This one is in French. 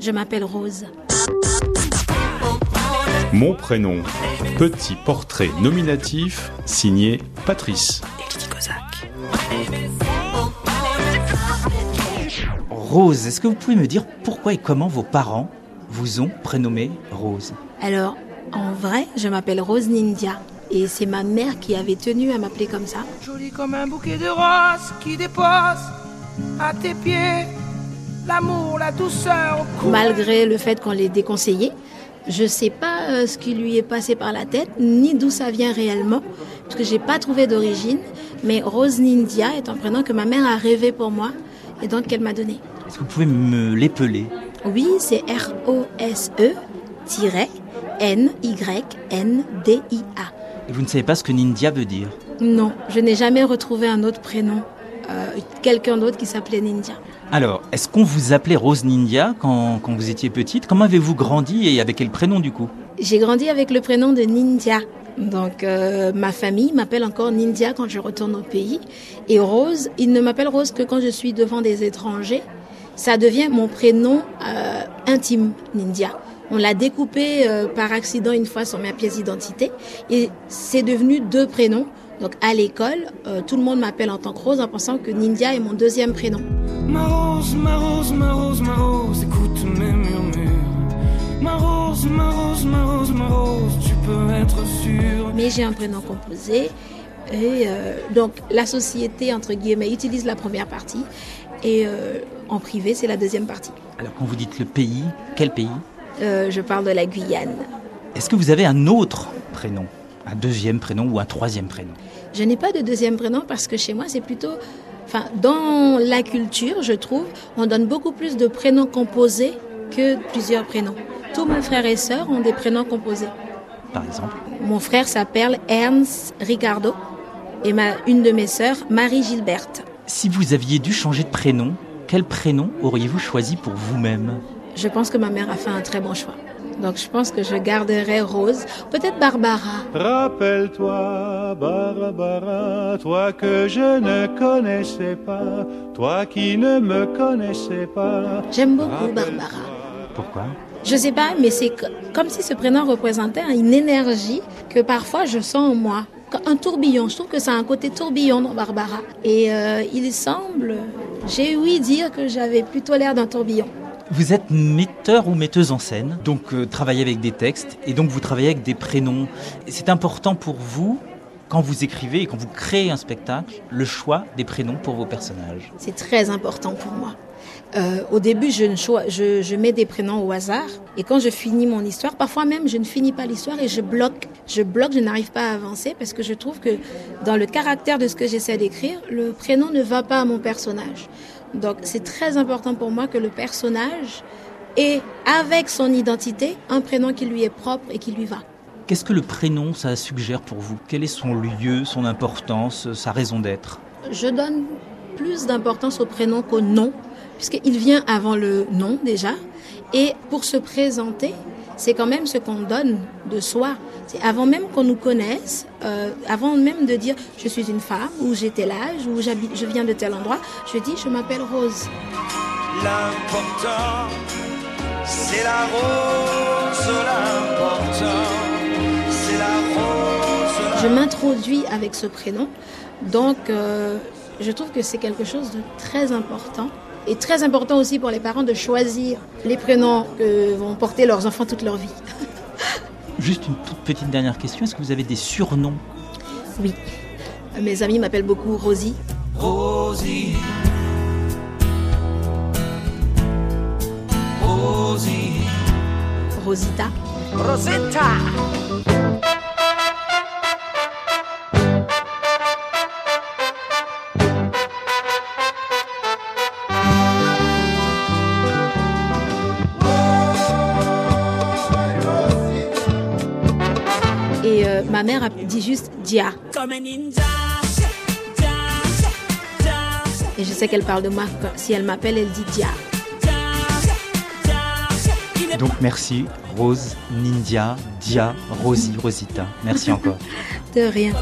Je m'appelle Rose. Mon prénom, petit portrait nominatif signé Patrice. Rose, est-ce que vous pouvez me dire pourquoi et comment vos parents vous ont prénommé Rose? Alors, en vrai, je m'appelle Rose Nindia. Et c'est ma mère qui avait tenu à m'appeler comme ça. Joli comme un bouquet de roses qui dépose à tes pieds l'amour, la douceur. Malgré le fait qu'on l'ait déconseillé, je ne sais pas euh, ce qui lui est passé par la tête, ni d'où ça vient réellement, parce que j'ai pas trouvé d'origine. Mais Rose Nindia est un prénom que ma mère a rêvé pour moi et donc qu'elle m'a donné. Est-ce que vous pouvez me l'épeler? Oui, c'est R-O-S-E-N-Y-N-D-I-A. Et vous ne savez pas ce que Nindia veut dire? Non, je n'ai jamais retrouvé un autre prénom, euh, quelqu'un d'autre qui s'appelait Nindia. Alors, est-ce qu'on vous appelait Rose Nindia quand, vous étiez petite? Comment avez-vous grandi et avec quel prénom du coup? J'ai grandi avec le prénom de Nindia. Donc euh, ma famille m'appelle encore Nindia quand je retourne au pays. Et Rose, il ne m'appelle Rose que quand je suis devant des étrangers. Ça devient mon prénom euh, intime, Nindia. On l'a découpé euh, par accident une fois sur ma pièce d'identité et c'est devenu deux prénoms. Donc à l'école, tout le monde m'appelle en tant que Rose en pensant que Nindia est mon deuxième prénom. Ma rose, ma rose, ma rose, ma rose, écoute mes murmures. Ma rose, ma rose, ma rose, ma rose, tu peux être sûre. Mais j'ai un prénom composé et euh, donc la société entre guillemets utilise la première partie et euh, en privé c'est la deuxième partie. Alors quand vous dites le pays, quel pays? Euh, je parle de la Guyane. Est-ce que vous avez un autre prénom? Un deuxième prénom ou un troisième prénom? Je n'ai pas de deuxième prénom parce que chez moi, c'est plutôt. Enfin, dans la culture, je trouve, on donne beaucoup plus de prénoms composés que plusieurs prénoms. Tous mes frères et sœurs ont des prénoms composés. Par exemple Mon frère s'appelle Ernst Ricardo et ma, une de mes sœurs, Marie Gilberte. Si vous aviez dû changer de prénom, quel prénom auriez-vous choisi pour vous-même? Je pense que ma mère a fait un très bon choix. Donc je pense que je garderai Rose, peut-être Barbara. Rappelle-toi, Barbara, toi que je ne connaissais pas, toi qui ne me connaissais pas. J'aime beaucoup Barbara. Pourquoi? Je sais pas, mais c'est co- comme si ce prénom représentait une énergie que parfois je sens en moi. Un tourbillon, je trouve que ça a un côté tourbillon dans Barbara. Et euh, il semble, j'ai ouï dire que j'avais plutôt l'air d'un tourbillon. Vous êtes metteur ou metteuse en scène, donc euh, travaillez avec des textes, et donc vous travaillez avec des prénoms. C'est important pour vous, quand vous écrivez et quand vous créez un spectacle, le choix des prénoms pour vos personnages. C'est très important pour moi. Euh, au début, je, je, je mets des prénoms au hasard. Et quand je finis mon histoire, parfois même, je ne finis pas l'histoire et je bloque. Je bloque, je n'arrive pas à avancer parce que je trouve que dans le caractère de ce que j'essaie d'écrire, le prénom ne va pas à mon personnage. Donc, c'est très important pour moi que le personnage ait, avec son identité, un prénom qui lui est propre et qui lui va. Qu'est-ce que le prénom, ça suggère pour vous? Quel est son lieu, son importance, sa raison d'être? Je donne plus d'importance au prénom qu'au nom, puisqu'il vient avant le nom déjà. Et pour se présenter, c'est quand même ce qu'on donne de soi. C'est avant même qu'on nous connaisse, euh, avant même de dire je suis une femme, ou j'ai tel âge, ou j'habite, je viens de tel endroit, je dis je m'appelle Rose. L'important, c'est la rose, Je m'introduis avec ce prénom, donc euh, je trouve que c'est quelque chose de très important. Et très important aussi pour les parents de choisir les prénoms que vont porter leurs enfants toute leur vie. Juste une toute petite dernière question, est-ce que vous avez des surnoms? Oui. Mes amis m'appellent beaucoup Rosie. Rosie, Rosie, Rosita. Rosetta. Ma mère dit juste Dia. Et je sais qu'elle parle de moi. Si elle m'appelle, elle dit Dia. Donc merci Rose, Nindia, Dia, Rosie, Rosita. Merci encore. De rien.